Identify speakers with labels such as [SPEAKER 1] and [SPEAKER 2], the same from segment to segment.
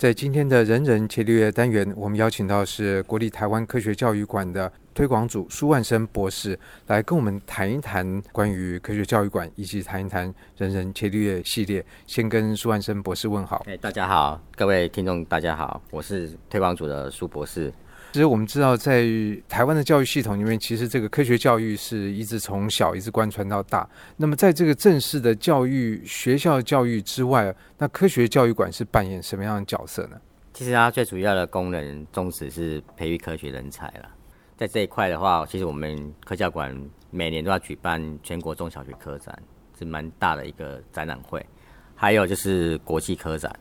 [SPEAKER 1] 在今天的人人切略单元，我们邀请到是国立台湾科学教育馆的推广组苏万生博士，来跟我们谈一谈关于科学教育馆，以及谈一谈人人切略系列。先跟苏万生博士问好。
[SPEAKER 2] 哎，大家好，各位听众，大家好，我是推广组的苏博士。
[SPEAKER 1] 其实我们知道，在台湾的教育系统里面，其实这个科学教育是一直从小一直贯穿到大。那么，在这个正式的教育学校教育之外，那科学教育馆是扮演什么样的角色呢？
[SPEAKER 2] 其实它最主要的功能宗旨是培育科学人才了。在这一块的话，其实我们科教馆每年都要举办全国中小学科展，是蛮大的一个展览会。还有就是国际科展。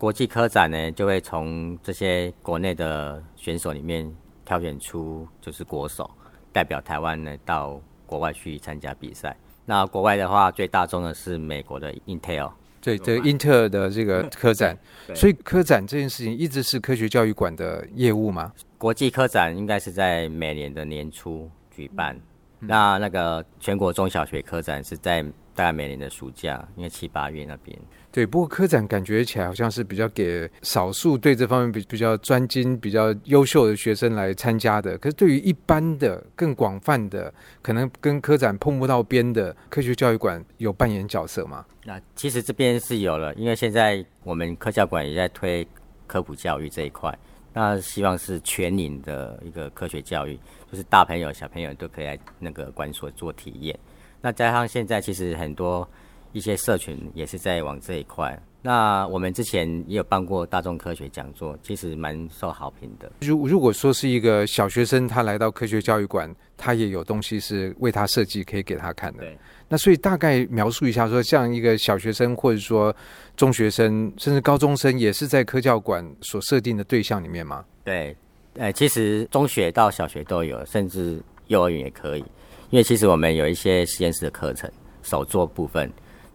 [SPEAKER 2] 国际科展呢，就会从这些国内的选手里面挑选出，就是国手代表台湾呢到国外去参加比赛。那国外的话，最大宗的是美国的 Intel，
[SPEAKER 1] 对，这个英特尔的这个科展。所以科展这件事情一直是科学教育馆的业务吗？
[SPEAKER 2] 国际科展应该是在每年的年初举办。嗯、那那个全国中小学科展是在大概每年的暑假，因为七八月那边。
[SPEAKER 1] 对，不过科展感觉起来好像是比较给少数对这方面比比较专精、比较优秀的学生来参加的。可是对于一般的、更广泛的，可能跟科展碰不到边的科学教育馆，有扮演角色吗？
[SPEAKER 2] 那其实这边是有了，因为现在我们科教馆也在推科普教育这一块，那希望是全龄的一个科学教育，就是大朋友、小朋友都可以来那个馆所做体验。那加上现在其实很多。一些社群也是在往这一块。那我们之前也有办过大众科学讲座，其实蛮受好评的。
[SPEAKER 1] 如如果说是一个小学生，他来到科学教育馆，他也有东西是为他设计，可以给他看的。
[SPEAKER 2] 对。
[SPEAKER 1] 那所以大概描述一下，说像一个小学生，或者说中学生，甚至高中生，也是在科教馆所设定的对象里面吗？
[SPEAKER 2] 对。呃，其实中学到小学都有，甚至幼儿园也可以。因为其实我们有一些实验室的课程，手作部分。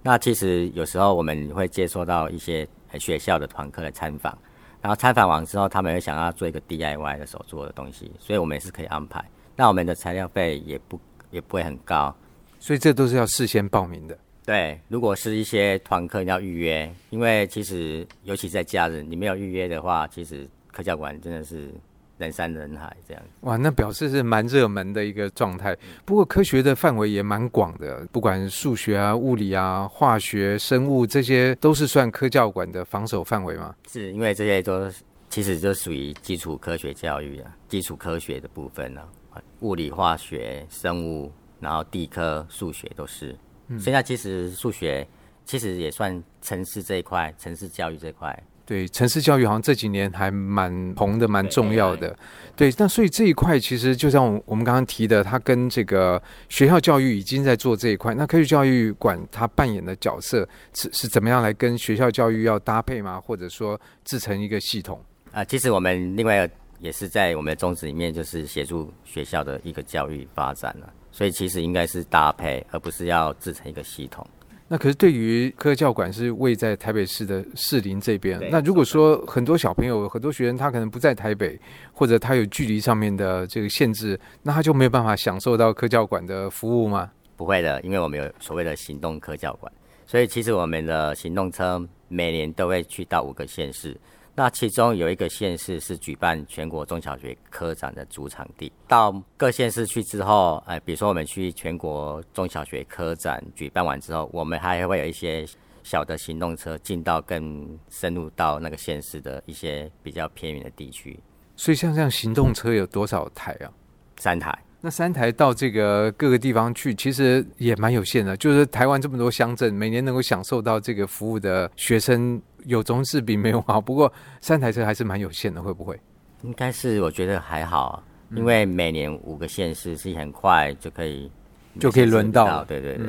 [SPEAKER 2] 那其实有时候我们会接触到一些学校的团课的参访，然后参访完之后，他们会想要做一个 DIY 的手做的东西，所以我们也是可以安排。那我们的材料费也不也不会很高，
[SPEAKER 1] 所以这都是要事先报名的。
[SPEAKER 2] 对，如果是一些团课你要预约，因为其实尤其在假日，你没有预约的话，其实科教馆真的是。人山人海这样
[SPEAKER 1] 哇，那表示是蛮热门的一个状态。不过科学的范围也蛮广的，不管数学啊、物理啊、化学、生物，这些都是算科教馆的防守范围吗？
[SPEAKER 2] 是因为这些都其实就属于基础科学教育啊，基础科学的部分呢、啊，物理、化学、生物，然后地科、数学都是。嗯、现在其实数学其实也算城市这一块，城市教育这一块。
[SPEAKER 1] 对，城市教育好像这几年还蛮红的，蛮重要的。对，那所以这一块其实就像我们刚刚提的，它跟这个学校教育已经在做这一块。那科学教育馆它扮演的角色是是怎么样来跟学校教育要搭配吗？或者说制成一个系统？
[SPEAKER 2] 啊，其实我们另外也是在我们的宗旨里面，就是协助学校的一个教育发展了。所以其实应该是搭配，而不是要制成一个系统。
[SPEAKER 1] 那可是对于科教馆是位在台北市的士林这边，那如果说很多小朋友、很多学生他可能不在台北，或者他有距离上面的这个限制，那他就没有办法享受到科教馆的服务吗？
[SPEAKER 2] 不会的，因为我们有所谓的行动科教馆，所以其实我们的行动车每年都会去到五个县市。那其中有一个县市是举办全国中小学科展的主场地。到各县市去之后，哎，比如说我们去全国中小学科展举办完之后，我们还会有一些小的行动车进到更深入到那个县市的一些比较偏远的地区。
[SPEAKER 1] 所以像这样行动车有多少台啊？
[SPEAKER 2] 三台。
[SPEAKER 1] 那三台到这个各个地方去，其实也蛮有限的。就是台湾这么多乡镇，每年能够享受到这个服务的学生。有总是比没有好，不过三台车还是蛮有限的，会不会？
[SPEAKER 2] 应该是，我觉得还好，因为每年五个县市是很快就可以
[SPEAKER 1] 就可以轮到。
[SPEAKER 2] 对对对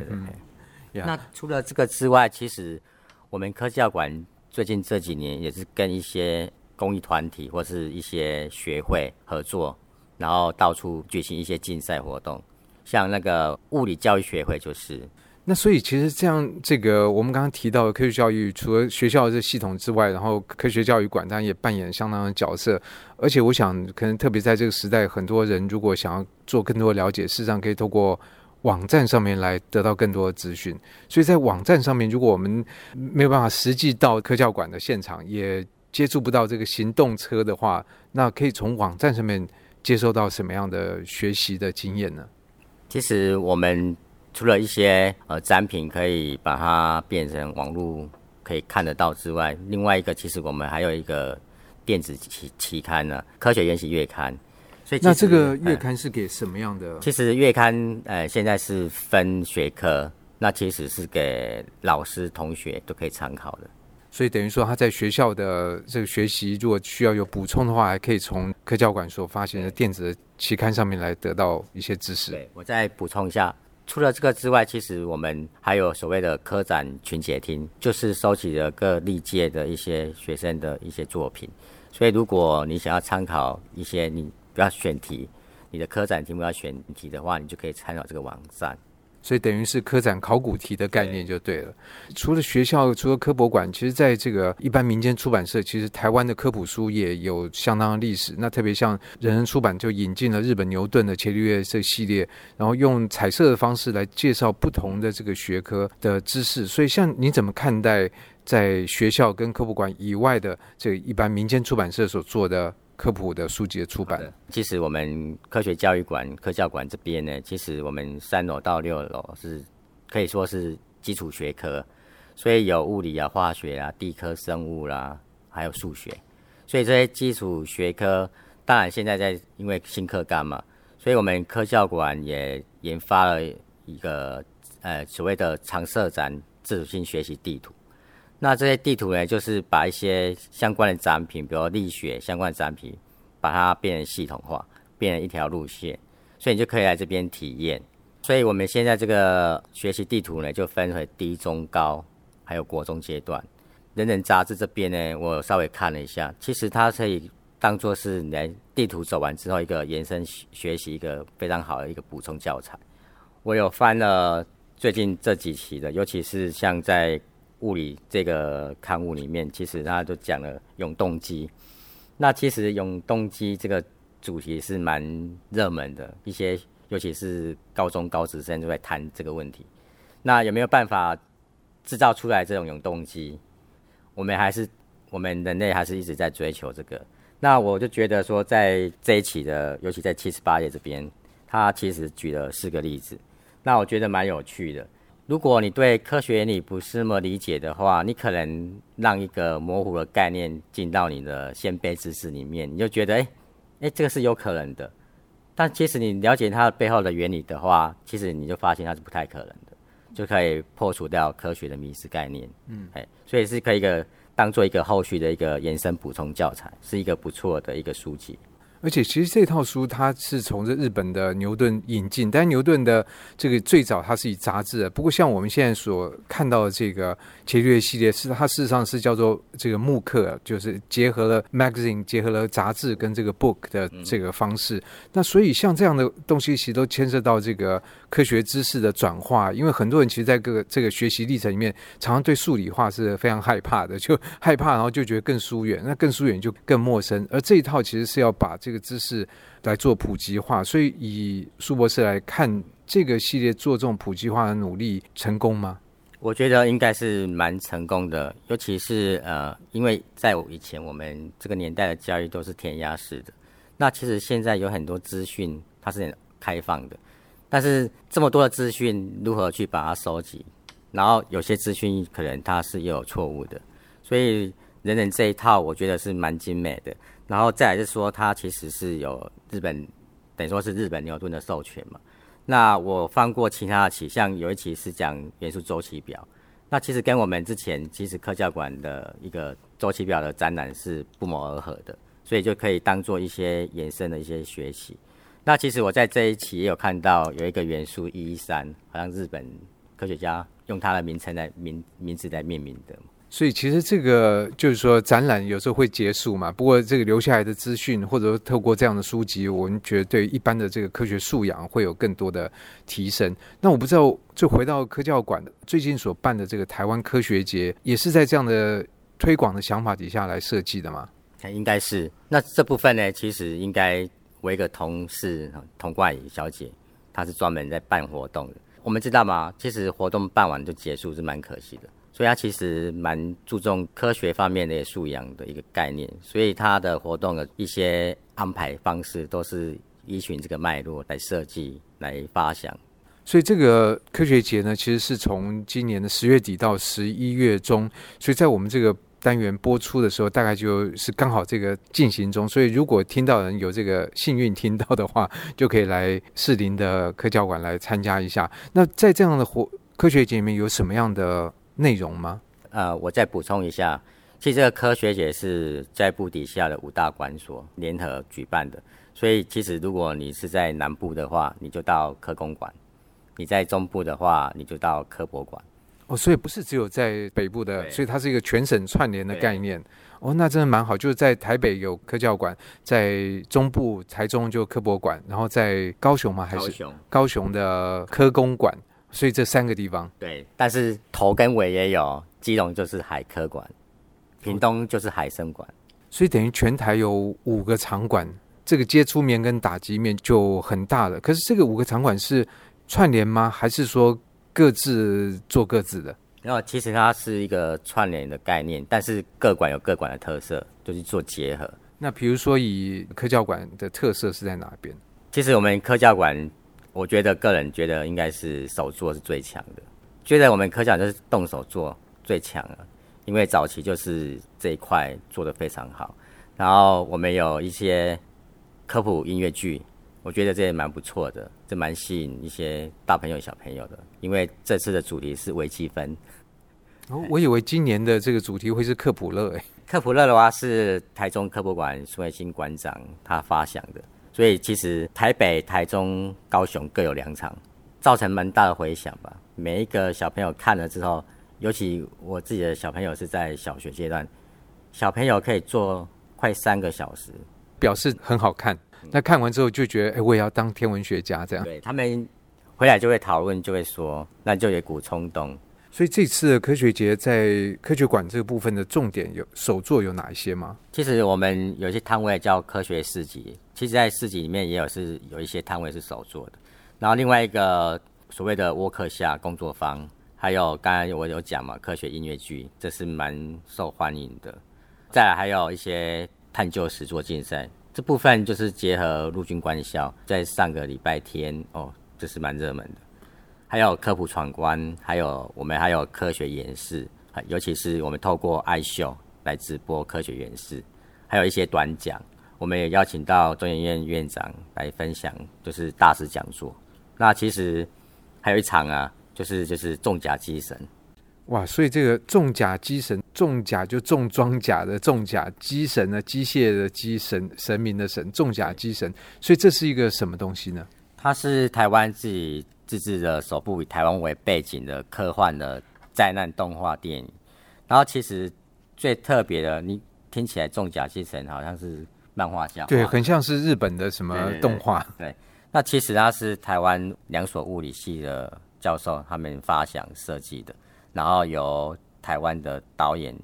[SPEAKER 2] 对。那除了这个之外，其实我们科教馆最近这几年也是跟一些公益团体或是一些学会合作，然后到处举行一些竞赛活动，像那个物理教育学会就是。
[SPEAKER 1] 那所以其实这样，这个我们刚刚提到的科学教育，除了学校这系统之外，然后科学教育馆当然也扮演相当的角色。而且我想，可能特别在这个时代，很多人如果想要做更多的了解，事实上可以透过网站上面来得到更多的资讯。所以在网站上面，如果我们没有办法实际到科教馆的现场，也接触不到这个行动车的话，那可以从网站上面接收到什么样的学习的经验呢？
[SPEAKER 2] 其实我们除了一些呃展品可以把它变成网络可以看得到之外，另外一个其实我们还有一个电子期期刊呢，《科学研习月刊》。所以
[SPEAKER 1] 那这个月刊是给什么样的？
[SPEAKER 2] 嗯、其实月刊呃现在是分学科，那其实是给老师同学都可以参考的。
[SPEAKER 1] 所以等于说他在学校的这个学习，如果需要有补充的话，还可以从科教馆所发行的电子期刊上面来得到一些知识。
[SPEAKER 2] 对，我再补充一下，除了这个之外，其实我们还有所谓的科展群解厅，就是收集了各历届的一些学生的一些作品。所以如果你想要参考一些你。不要选题，你的科展题目要选题的话，你就可以参考这个网站。
[SPEAKER 1] 所以等于是科展考古题的概念就对了。对。除了学校，除了科博馆，其实在这个一般民间出版社，其实台湾的科普书也有相当的历史。那特别像人人出版就引进了日本牛顿的伽利略这系列，然后用彩色的方式来介绍不同的这个学科的知识。所以，像你怎么看待在学校跟科博馆以外的这个一般民间出版社所做的？科普的书籍的出版，
[SPEAKER 2] 其实我们科学教育馆、科教馆这边呢，其实我们三楼到六楼是可以说是基础学科，所以有物理啊、化学啊、地科、生物啦、还有数学，所以这些基础学科，当然现在在因为新课纲嘛，所以我们科教馆也研发了一个呃所谓的常设展自主性学习地图。那这些地图呢，就是把一些相关的展品，比如力学相关的展品，把它变成系统化，变成一条路线，所以你就可以来这边体验。所以我们现在这个学习地图呢，就分为低、中、高，还有国中阶段。人人杂志这边呢，我稍微看了一下，其实它可以当做是你来地图走完之后一个延伸学习一个非常好的一个补充教材。我有翻了最近这几期的，尤其是像在。物理这个刊物里面，其实他就讲了永动机。那其实永动机这个主题是蛮热门的，一些尤其是高中高职生都在谈这个问题。那有没有办法制造出来这种永动机？我们还是我们人类还是一直在追求这个。那我就觉得说，在这一期的，尤其在七十八页这边，他其实举了四个例子。那我觉得蛮有趣的。如果你对科学原理不是那么理解的话，你可能让一个模糊的概念进到你的先备知识里面，你就觉得，哎，哎，这个是有可能的。但其实你了解它的背后的原理的话，其实你就发现它是不太可能的，就可以破除掉科学的迷失概念。嗯，哎，所以是可以一个当做一个后续的一个延伸补充教材，是一个不错的一个书籍。
[SPEAKER 1] 而且其实这套书它是从这日本的牛顿引进，但牛顿的这个最早它是以杂志。不过像我们现在所看到的这个伽利略系列，是它事实上是叫做这个木刻，就是结合了 magazine，结合了杂志跟这个 book 的这个方式。那所以像这样的东西，其实都牵涉到这个科学知识的转化。因为很多人其实在各个这个学习历程里面，常常对数理化是非常害怕的，就害怕，然后就觉得更疏远，那更疏远就更陌生。而这一套其实是要把这个知识来做普及化，所以以苏博士来看，这个系列做这种普及化的努力成功吗？
[SPEAKER 2] 我觉得应该是蛮成功的，尤其是呃，因为在我以前我们这个年代的教育都是填鸭式的，那其实现在有很多资讯它是很开放的，但是这么多的资讯如何去把它收集？然后有些资讯可能它是又有错误的，所以人人这一套我觉得是蛮精美的。然后再来是说，它其实是有日本，等于说是日本牛顿的授权嘛。那我翻过其他的期，像有一期是讲元素周期表，那其实跟我们之前其实科教馆的一个周期表的展览是不谋而合的，所以就可以当做一些延伸的一些学习。那其实我在这一期也有看到有一个元素一一三，好像日本科学家用它的名称来名名字来命名的。
[SPEAKER 1] 所以其实这个就是说，展览有时候会结束嘛。不过这个留下来的资讯，或者说透过这样的书籍，我们觉得对一般的这个科学素养会有更多的提升。那我不知道，就回到科教馆最近所办的这个台湾科学节，也是在这样的推广的想法底下来设计的吗？
[SPEAKER 2] 应该是。那这部分呢，其实应该我一个同事童冠宇小姐，她是专门在办活动的。我们知道吗？其实活动办完就结束是蛮可惜的。所以它其实蛮注重科学方面的素养的一个概念，所以它的活动的一些安排方式都是依循这个脉络来设计、来发想。
[SPEAKER 1] 所以这个科学节呢，其实是从今年的十月底到十一月中，所以在我们这个单元播出的时候，大概就是刚好这个进行中。所以如果听到人有这个幸运听到的话，就可以来士林的科教馆来参加一下。那在这样的活科学节里面有什么样的内容吗？
[SPEAKER 2] 呃，我再补充一下，其实这个科学节是教育部底下的五大馆所联合举办的，所以其实如果你是在南部的话，你就到科工馆。你在中部的话，你就到科博馆。
[SPEAKER 1] 哦，所以不是只有在北部的，所以它是一个全省串联的概念。哦，那真的蛮好。就是在台北有科教馆，在中部台中就科博馆，然后在高雄吗？还是高雄？高雄的科工馆。所以这三个地方。
[SPEAKER 2] 对，但是头跟尾也有，基隆就是海科馆，屏东就是海生馆。
[SPEAKER 1] 所以等于全台有五个场馆，这个接触面跟打击面就很大了。可是这个五个场馆是。串联吗？还是说各自做各自的？
[SPEAKER 2] 然后其实它是一个串联的概念，但是各馆有各馆的特色，就是做结合。
[SPEAKER 1] 那比如说以科教馆的特色是在哪边？
[SPEAKER 2] 其实我们科教馆，我觉得个人觉得应该是手作是最强的，觉得我们科教就是动手做最强了，因为早期就是这一块做的非常好。然后我们有一些科普音乐剧。我觉得这也蛮不错的，这蛮吸引一些大朋友小朋友的，因为这次的主题是微积分。
[SPEAKER 1] 哦，我以为今年的这个主题会是科普乐诶。
[SPEAKER 2] 科普乐的话是台中科博馆苏维新馆长他发想的，所以其实台北、台中、高雄各有两场，造成蛮大的回响吧。每一个小朋友看了之后，尤其我自己的小朋友是在小学阶段，小朋友可以做快三个小时，
[SPEAKER 1] 表示很好看。那看完之后就觉得，哎、欸，我也要当天文学家这样。
[SPEAKER 2] 对，他们回来就会讨论，就会说，那就有一股冲动。
[SPEAKER 1] 所以这次的科学节在科学馆这个部分的重点有手作有哪一些吗？
[SPEAKER 2] 其实我们有些摊位叫科学市集，其实在市集里面也有是有一些摊位是手作的。然后另外一个所谓的沃克下工作坊，还有刚才我有讲嘛，科学音乐剧，这是蛮受欢迎的。再还有一些探究实作竞赛。这部分就是结合陆军官校，在上个礼拜天哦，这是蛮热门的。还有科普闯关，还有我们还有科学演示，尤其是我们透过爱秀来直播科学演示，还有一些短讲，我们也邀请到中研院院长来分享，就是大师讲座。那其实还有一场啊，就是就是重甲机神。
[SPEAKER 1] 哇，所以这个重甲机神，重甲就重装甲的重甲机神呢，机械的机神，神明的神，重甲机神。所以这是一个什么东西呢？
[SPEAKER 2] 它是台湾自己自制的首部以台湾为背景的科幻的灾难动画电影。然后其实最特别的，你听起来重甲机神好像是漫画家，
[SPEAKER 1] 对，很像是日本的什么动画。
[SPEAKER 2] 对，对，那其实它是台湾两所物理系的教授他们发想设计的。然后由台湾的导演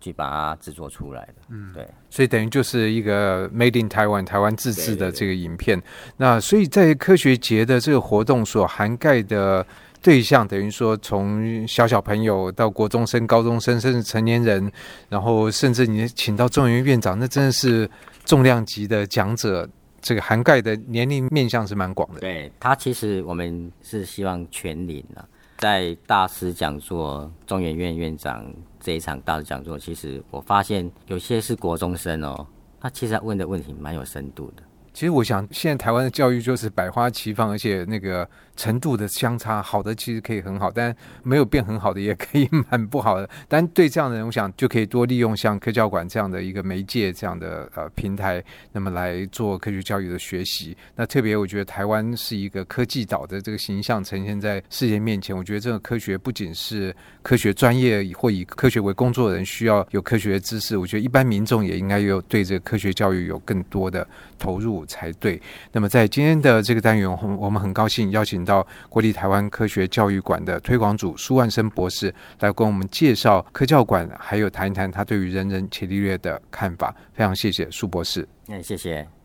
[SPEAKER 2] 去把它制作出来的，嗯，对，
[SPEAKER 1] 所以等于就是一个 Made in Taiwan 台湾自制的这个影片。那所以在科学节的这个活动所涵盖的对象，等于说从小小朋友到国中生、高中生，甚至成年人，然后甚至你请到中研院院长，那真的是重量级的讲者，这个涵盖的年龄面向是蛮广的。
[SPEAKER 2] 对，他其实我们是希望全龄啊。在大师讲座，中研院院长这一场大师讲座，其实我发现有些是国中生哦，他其实他问的问题蛮有深度的。
[SPEAKER 1] 其实我想，现在台湾的教育就是百花齐放，而且那个程度的相差，好的其实可以很好，但没有变很好的也可以蛮不好的。但对这样的人，我想就可以多利用像科教馆这样的一个媒介，这样的呃平台，那么来做科学教育的学习。那特别我觉得台湾是一个科技岛的这个形象呈现在世界面前，我觉得这个科学不仅是科学专业或以科学为工作的人需要有科学知识，我觉得一般民众也应该有对这个科学教育有更多的投入。才对。那么，在今天的这个单元，我我们很高兴邀请到国立台湾科学教育馆的推广组苏万生博士来跟我们介绍科教馆，还有谈一谈他对于人人潜力略的看法。非常谢谢苏博士。
[SPEAKER 2] 嗯，谢谢。